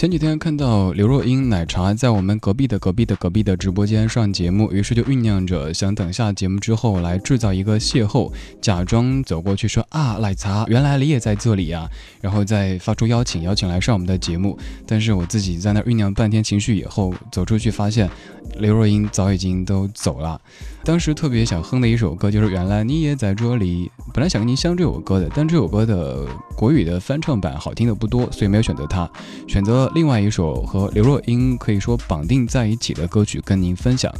前几天看到刘若英奶茶在我们隔壁的隔壁的隔壁的直播间上节目，于是就酝酿着想等下节目之后来制造一个邂逅，假装走过去说啊奶茶，原来你也在这里呀，然后再发出邀请，邀请来上我们的节目。但是我自己在那酝酿半天情绪以后，走出去发现刘若英早已经都走了。当时特别想哼的一首歌就是《原来你也在这里》，本来想跟您相这首歌的，但这首歌的国语的翻唱版好听的不多，所以没有选择它，选择另外一首和刘若英可以说绑定在一起的歌曲跟您分享。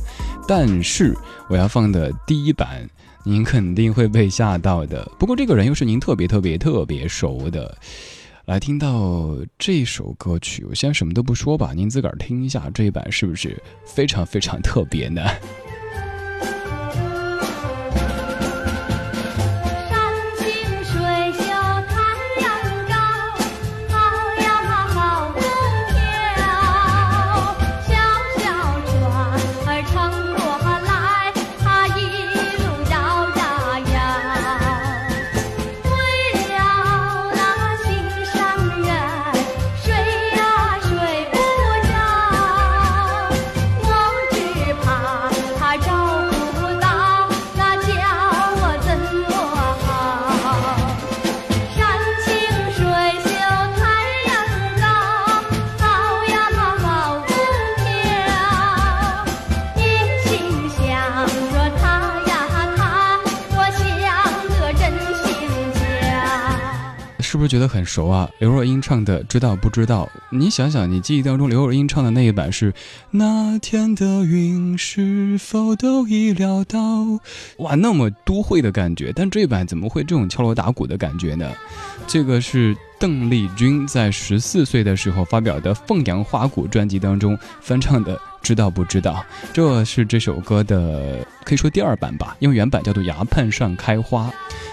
但是我要放的第一版，您肯定会被吓到的。不过这个人又是您特别特别特别熟的。来听到这首歌曲，我先什么都不说吧，您自个儿听一下这一版是不是非常非常特别呢？是不是觉得很熟啊？刘若英唱的《知道不知道》，你想想，你记忆当中刘若英唱的那一版是那天的云是否都已料到？哇，那么都会的感觉。但这一版怎么会这种敲锣打鼓的感觉呢？这个是邓丽君在十四岁的时候发表的《凤阳花鼓》专辑当中翻唱的。知道不知道？这是这首歌的可以说第二版吧，因为原版叫做《崖畔上开花》。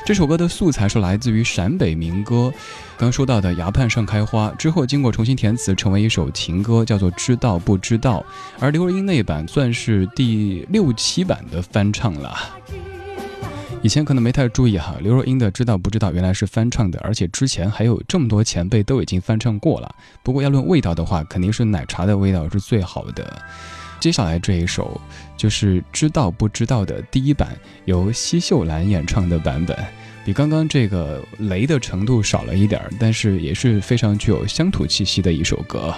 这首歌的素材是来自于陕北民歌，刚说到的《崖畔上开花》之后，经过重新填词，成为一首情歌，叫做《知道不知道》。而刘若英那版算是第六七版的翻唱了。以前可能没太注意哈，刘若英的《知道不知道》原来是翻唱的，而且之前还有这么多前辈都已经翻唱过了。不过要论味道的话，肯定是奶茶的味道是最好的。接下来这一首就是《知道不知道》的第一版，由奚秀兰演唱的版本，比刚刚这个雷的程度少了一点，但是也是非常具有乡土气息的一首歌。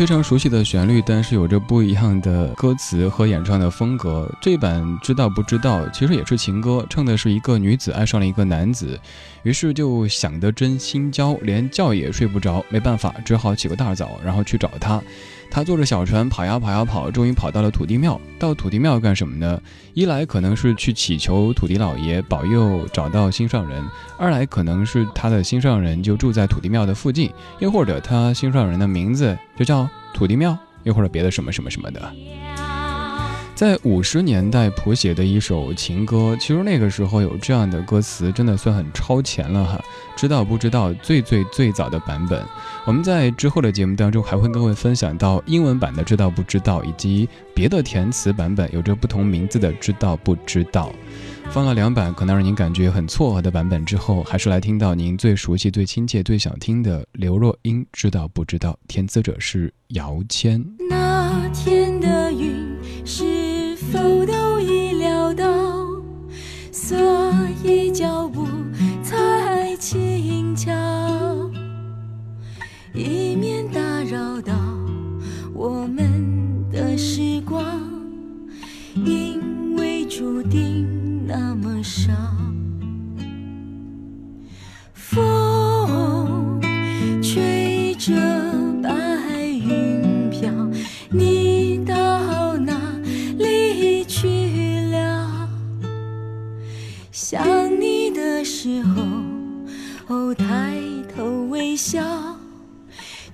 非常熟悉的旋律，但是有着不一样的歌词和演唱的风格。这版知道不知道，其实也是情歌，唱的是一个女子爱上了一个男子，于是就想得真心焦，连觉也睡不着，没办法，只好起个大早，然后去找他。他坐着小船跑呀跑呀跑，终于跑到了土地庙。到土地庙干什么呢？一来可能是去祈求土地老爷保佑找到心上人；二来可能是他的心上人就住在土地庙的附近，又或者他心上人的名字就叫土地庙，又或者别的什么什么什么的。在五十年代谱写的一首情歌，其实那个时候有这样的歌词，真的算很超前了哈。知道不知道？最最最早的版本。我们在之后的节目当中还会跟各位分享到英文版的“知道不知道”，以及别的填词版本有着不同名字的“知道不知道”。放了两版可能让您感觉很错愕的版本之后，还是来听到您最熟悉、最亲切、最想听的刘若英“知道不知道”。填词者是姚谦。那天的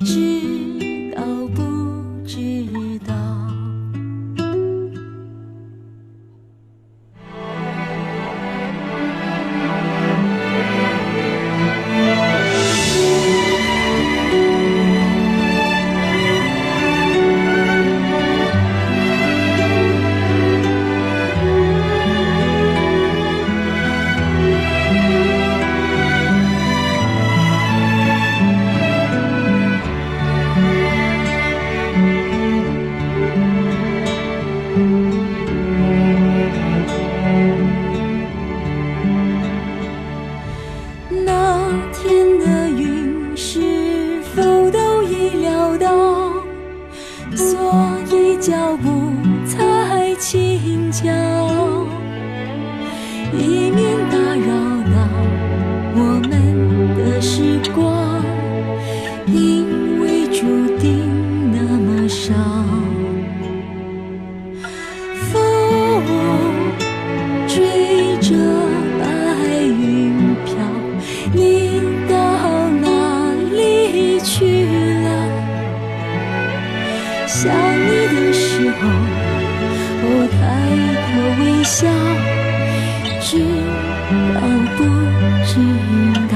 知脚步才轻巧。和微笑，知道不知道？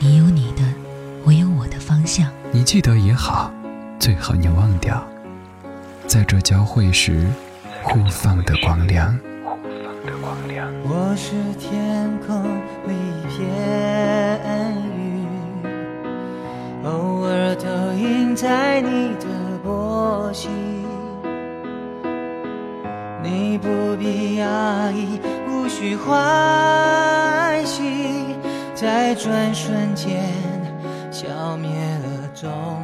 你有你的，我有我的方向。你记得也好，最好你忘掉，在这交汇时互放的光亮。我是天空里一片云，偶尔投影在你的波心。你不必压抑，无需欢喜，在转瞬间消灭了踪。